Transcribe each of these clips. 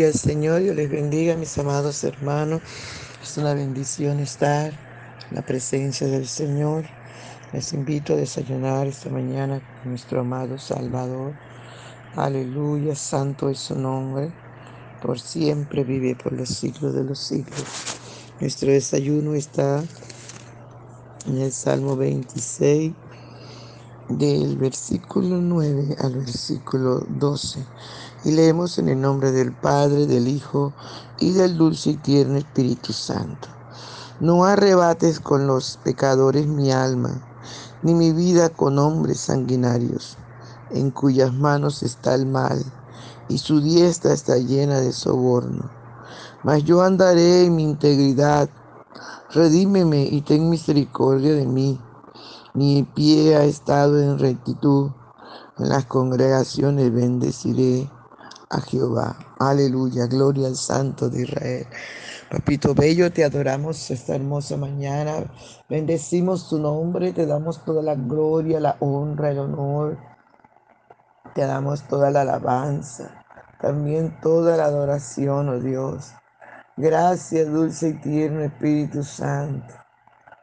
Gloria al Señor, Dios les bendiga, mis amados hermanos. Es una bendición estar en la presencia del Señor. Les invito a desayunar esta mañana con nuestro amado Salvador. Aleluya, santo es su nombre. Por siempre vive por los siglos de los siglos. Nuestro desayuno está en el Salmo 26 del versículo 9 al versículo 12. Y leemos en el nombre del Padre, del Hijo y del dulce y tierno Espíritu Santo. No arrebates con los pecadores mi alma, ni mi vida con hombres sanguinarios, en cuyas manos está el mal, y su diestra está llena de soborno. Mas yo andaré en mi integridad, redímeme y ten misericordia de mí mi pie ha estado en rectitud. En las congregaciones bendeciré a Jehová. Aleluya, gloria al Santo de Israel. Papito Bello, te adoramos esta hermosa mañana. Bendecimos tu nombre, te damos toda la gloria, la honra, el honor. Te damos toda la alabanza, también toda la adoración, oh Dios. Gracias, dulce y tierno Espíritu Santo.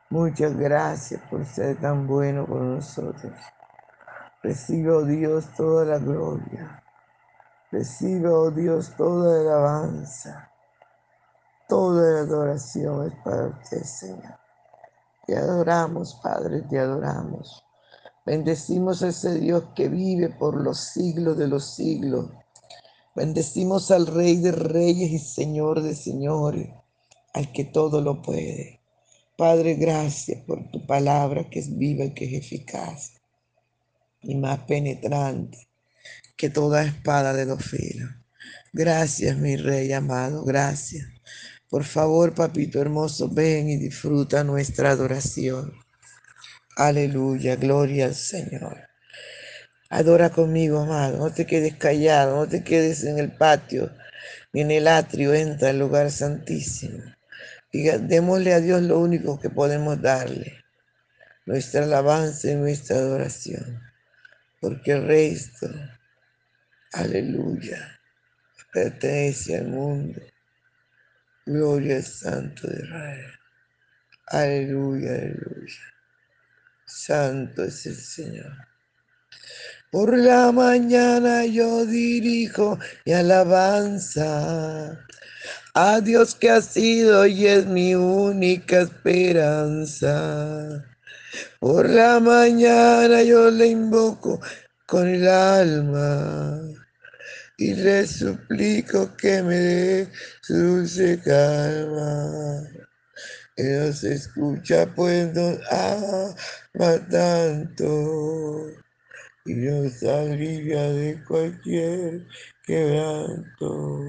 Muchas gracias por ser tan bueno con nosotros. Recibe, oh Dios, toda la gloria. Recibe, oh Dios, toda la alabanza. Toda la adoración es para usted, Señor. Te adoramos, Padre, te adoramos. Bendecimos a ese Dios que vive por los siglos de los siglos. Bendecimos al Rey de Reyes y Señor de Señores, al que todo lo puede. Padre, gracias por tu palabra que es viva y que es eficaz y más penetrante que toda espada de dos filos. Gracias, mi rey amado, gracias. Por favor, papito hermoso, ven y disfruta nuestra adoración. Aleluya, gloria al Señor. Adora conmigo, amado. No te quedes callado, no te quedes en el patio ni en el atrio. Entra al lugar santísimo. Y démosle a Dios lo único que podemos darle, nuestra alabanza y nuestra adoración, porque el resto, aleluya, pertenece al mundo. Gloria al Santo de Israel. Aleluya, aleluya. Santo es el Señor. Por la mañana yo dirijo mi alabanza a Dios que ha sido y es mi única esperanza. Por la mañana yo le invoco con el alma y le suplico que me dé su dulce calma. Él se escucha pues nos ama tanto y nos alivia de cualquier quebranto.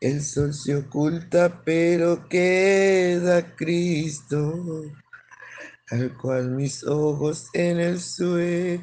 El sol se oculta, pero queda Cristo, al cual mis ojos en el sueño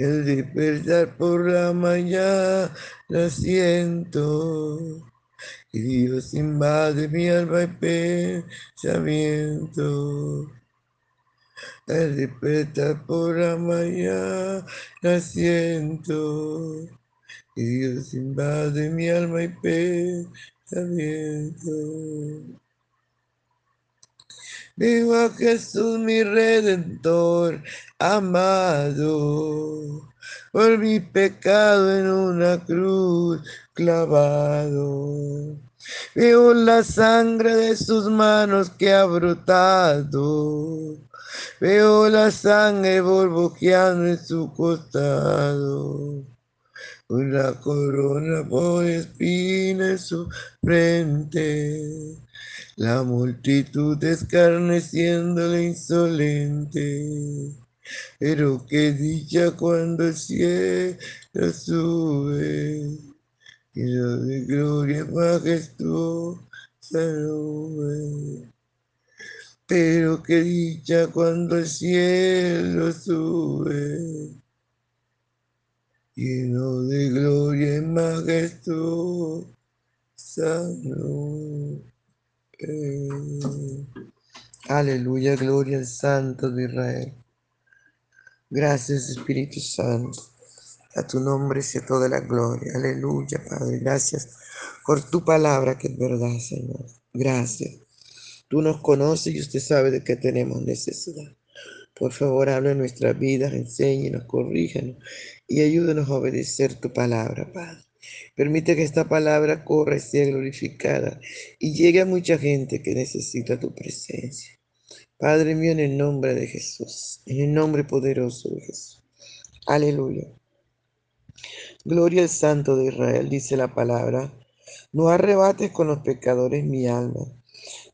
El despertar por la mañana siento. Y Dios invade mi alma y pensamiento. El despertar por la mañana siento. Y Dios invade mi alma y pensamiento. Vivo a Jesús mi redentor amado, por mi pecado en una cruz clavado. Veo la sangre de sus manos que ha brotado. Veo la sangre borboqueando en su costado. Una corona por espina en su frente la multitud escarneciéndole insolente. Pero qué dicha cuando el cielo sube, lleno de gloria majestuosa nube. Pero qué dicha cuando el cielo sube, lleno de gloria y majestuosa Aleluya, gloria al Santo de Israel. Gracias Espíritu Santo. A tu nombre sea toda la gloria. Aleluya, Padre. Gracias por tu palabra que es verdad, Señor. Gracias. Tú nos conoces y usted sabe de qué tenemos necesidad. Por favor, habla en nuestras vidas, enséñenos, corríjanos y ayúdenos a obedecer tu palabra, Padre. Permite que esta palabra corra y sea glorificada y llegue a mucha gente que necesita tu presencia. Padre mío, en el nombre de Jesús, en el nombre poderoso de Jesús. Aleluya. Gloria al Santo de Israel, dice la palabra. No arrebates con los pecadores mi alma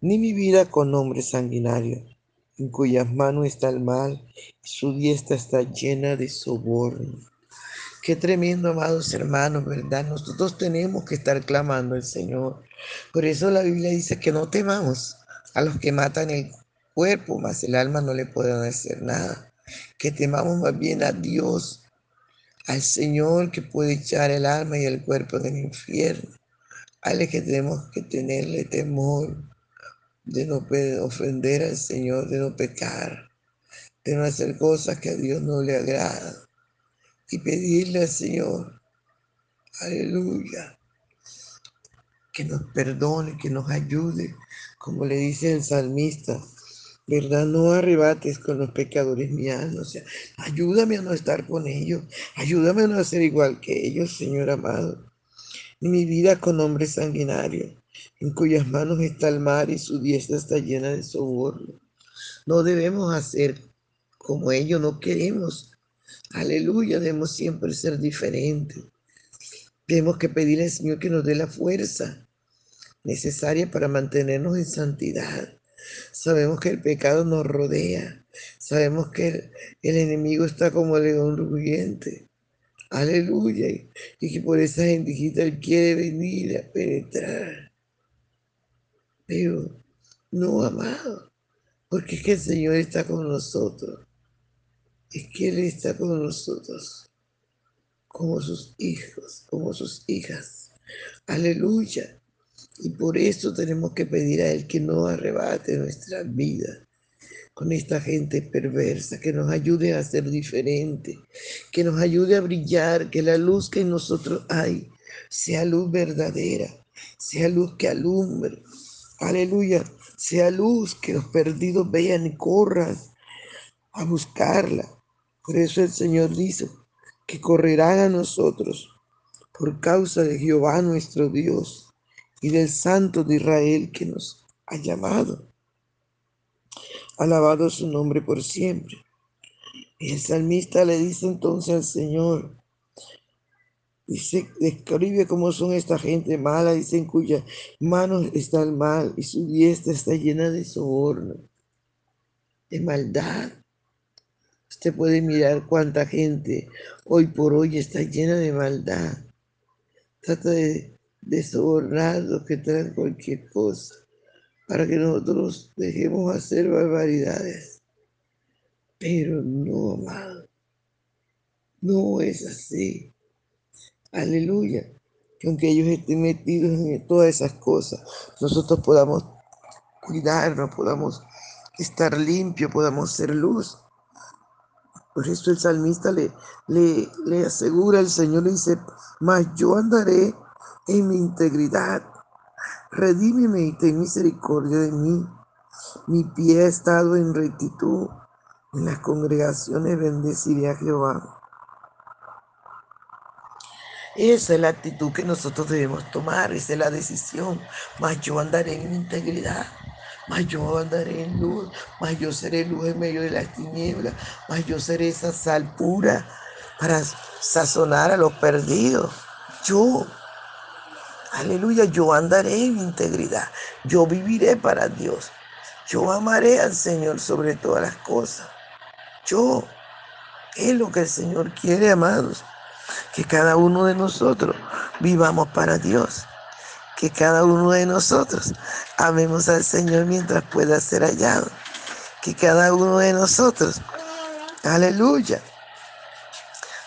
ni mi vida con hombres sanguinarios, en cuyas manos está el mal y su diestra está llena de soborno. Qué tremendo, amados hermanos, ¿verdad? Nosotros tenemos que estar clamando al Señor. Por eso la Biblia dice que no temamos a los que matan el cuerpo, mas el alma no le pueden hacer nada. Que temamos más bien a Dios, al Señor que puede echar el alma y el cuerpo del infierno. A él que tenemos que tenerle temor de no ofender al Señor, de no pecar, de no hacer cosas que a Dios no le agrada y pedirle al Señor, aleluya, que nos perdone, que nos ayude, como le dice el salmista, ¿verdad? No arrebates con los pecadores mi alma, o sea, ayúdame a no estar con ellos, ayúdame a no ser igual que ellos, Señor amado. Ni mi vida con hombres sanguinarios, en cuyas manos está el mar y su diestra está llena de soborno. No debemos hacer como ellos, no queremos. Aleluya, debemos siempre ser diferentes. Tenemos que pedirle al Señor que nos dé la fuerza necesaria para mantenernos en santidad. Sabemos que el pecado nos rodea. Sabemos que el, el enemigo está como león rugiente. Aleluya. Y que por esa gentijita Él quiere venir a penetrar. Pero no, amado, porque es que el Señor está con nosotros. Es que Él está con nosotros como sus hijos, como sus hijas. Aleluya. Y por eso tenemos que pedir a Él que no arrebate nuestra vida con esta gente perversa, que nos ayude a ser diferente, que nos ayude a brillar, que la luz que en nosotros hay sea luz verdadera, sea luz que alumbre, Aleluya. Sea luz que los perdidos vean y corran a buscarla. Por eso el Señor dice que correrán a nosotros por causa de Jehová nuestro Dios y del Santo de Israel que nos ha llamado. Alabado su nombre por siempre. Y el salmista le dice entonces al Señor, Dice, describe cómo son esta gente mala, dice en cuya manos está el mal y su diestra está llena de soborno, de maldad. Usted puede mirar cuánta gente hoy por hoy está llena de maldad. Trata de, de sobornar los que traen cualquier cosa para que nosotros dejemos hacer barbaridades. Pero no, amado, no es así. Aleluya. Que aunque ellos estén metidos en todas esas cosas, nosotros podamos cuidarnos, podamos estar limpios, podamos ser luz. Por eso el salmista le, le, asegura al Señor, le dice, mas yo andaré en mi integridad. Redímeme y ten misericordia de mí. Mi pie ha estado en rectitud. En las congregaciones bendeciré a Jehová. Esa es la actitud que nosotros debemos tomar, esa es la decisión. Mas yo andaré en integridad, mas yo andaré en luz, mas yo seré luz en medio de las tinieblas, mas yo seré esa sal pura para sazonar a los perdidos. Yo, aleluya, yo andaré en integridad, yo viviré para Dios, yo amaré al Señor sobre todas las cosas. Yo, es lo que el Señor quiere, amados que cada uno de nosotros vivamos para Dios. que cada uno de nosotros amemos al Señor mientras pueda ser hallado. Que cada uno de nosotros, aleluya,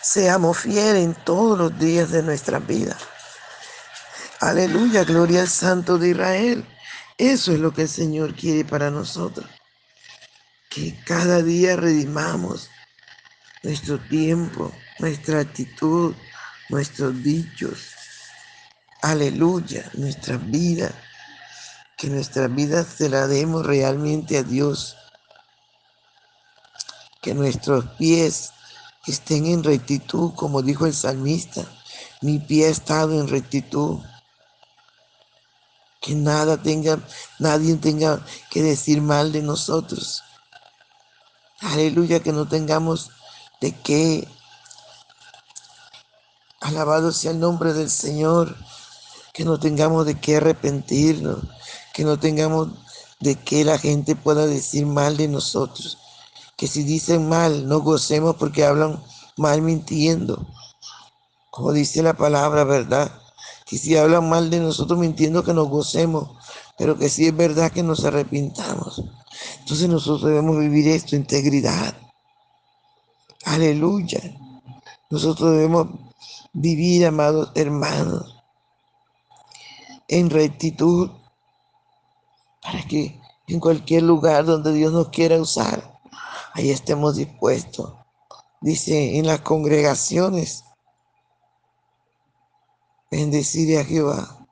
seamos fieles en todos los días de nuestra vida. Aleluya, gloria al Santo de Israel. Eso es lo que el Señor quiere para nosotros. Que cada día redimamos nuestro tiempo, nuestra actitud, nuestros dichos. Aleluya, nuestra vida. Que nuestra vida se la demos realmente a Dios. Que nuestros pies estén en rectitud, como dijo el salmista. Mi pie ha estado en rectitud que nada tenga, nadie tenga que decir mal de nosotros. Aleluya, que no tengamos de qué. Alabado sea el nombre del Señor, que no tengamos de qué arrepentirnos, que no tengamos de qué la gente pueda decir mal de nosotros. Que si dicen mal, no gocemos porque hablan mal mintiendo. Como dice la palabra, ¿verdad? que si hablan mal de nosotros mintiendo que nos gocemos, pero que si es verdad que nos arrepintamos. Entonces nosotros debemos vivir esto, integridad. Aleluya. Nosotros debemos vivir, amados hermanos, en rectitud, para que en cualquier lugar donde Dios nos quiera usar, ahí estemos dispuestos. Dice en las congregaciones, bendecir a Jehová.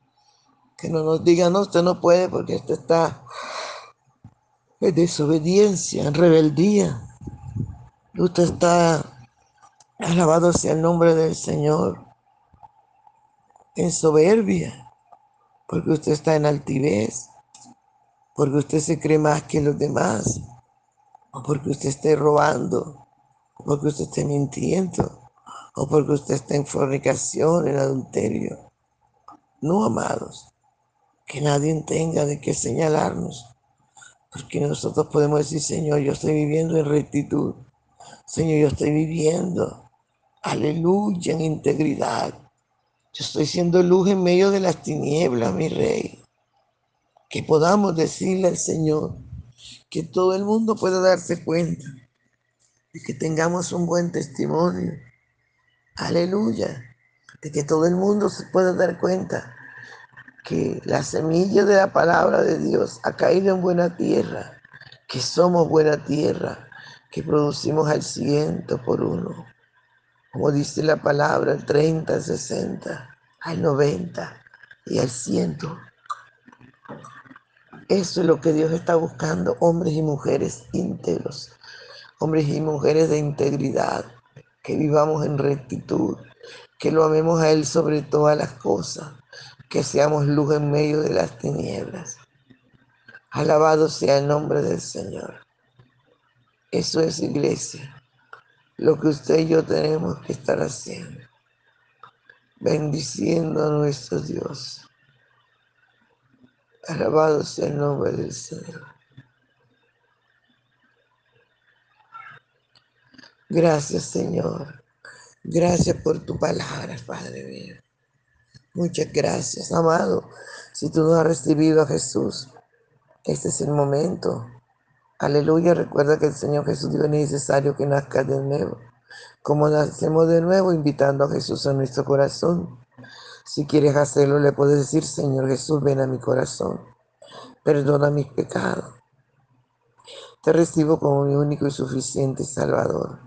Que no nos diga, no, usted no puede porque usted está en desobediencia, en rebeldía. Usted está, alabado sea el nombre del Señor, en soberbia, porque usted está en altivez, porque usted se cree más que los demás, o porque usted esté robando, o porque usted esté mintiendo o porque usted está en fornicación, en adulterio. No, amados, que nadie tenga de qué señalarnos, porque nosotros podemos decir, Señor, yo estoy viviendo en rectitud, Señor, yo estoy viviendo, aleluya, en integridad. Yo estoy siendo luz en medio de las tinieblas, mi rey. Que podamos decirle al Señor que todo el mundo pueda darse cuenta y que tengamos un buen testimonio aleluya, de que todo el mundo se pueda dar cuenta que la semilla de la palabra de Dios ha caído en buena tierra, que somos buena tierra, que producimos al ciento por uno. Como dice la palabra, al 30, al 60, al 90 y al ciento. Eso es lo que Dios está buscando, hombres y mujeres íntegros, hombres y mujeres de integridad, que vivamos en rectitud, que lo amemos a Él sobre todas las cosas, que seamos luz en medio de las tinieblas. Alabado sea el nombre del Señor. Eso es iglesia, lo que usted y yo tenemos que estar haciendo, bendiciendo a nuestro Dios. Alabado sea el nombre del Señor. Gracias, Señor. Gracias por tu palabra, Padre mío. Muchas gracias, amado. Si tú no has recibido a Jesús, este es el momento. Aleluya. Recuerda que el Señor Jesús dijo es necesario que nazca de nuevo. Como nacemos de nuevo, invitando a Jesús a nuestro corazón. Si quieres hacerlo, le puedes decir, Señor Jesús, ven a mi corazón. Perdona mis pecados. Te recibo como mi único y suficiente Salvador.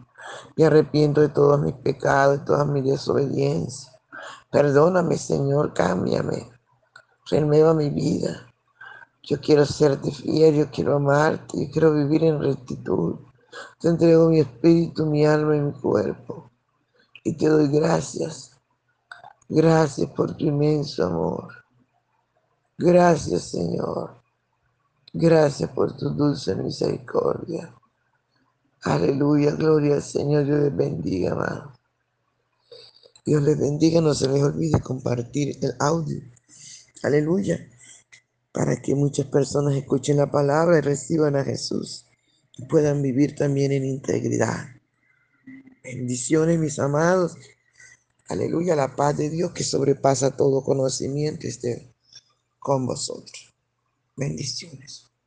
Me arrepiento de todos mis pecados, de todas mis desobediencias. Perdóname, Señor, cámbiame. Renueva mi vida. Yo quiero serte fiel, yo quiero amarte, yo quiero vivir en rectitud. Te entrego mi espíritu, mi alma y mi cuerpo. Y te doy gracias. Gracias por tu inmenso amor. Gracias, Señor. Gracias por tu dulce misericordia. Aleluya, gloria al Señor. Dios les bendiga, amado. Dios les bendiga. No se les olvide compartir el audio. Aleluya. Para que muchas personas escuchen la palabra y reciban a Jesús y puedan vivir también en integridad. Bendiciones, mis amados. Aleluya, la paz de Dios que sobrepasa todo conocimiento esté con vosotros. Bendiciones.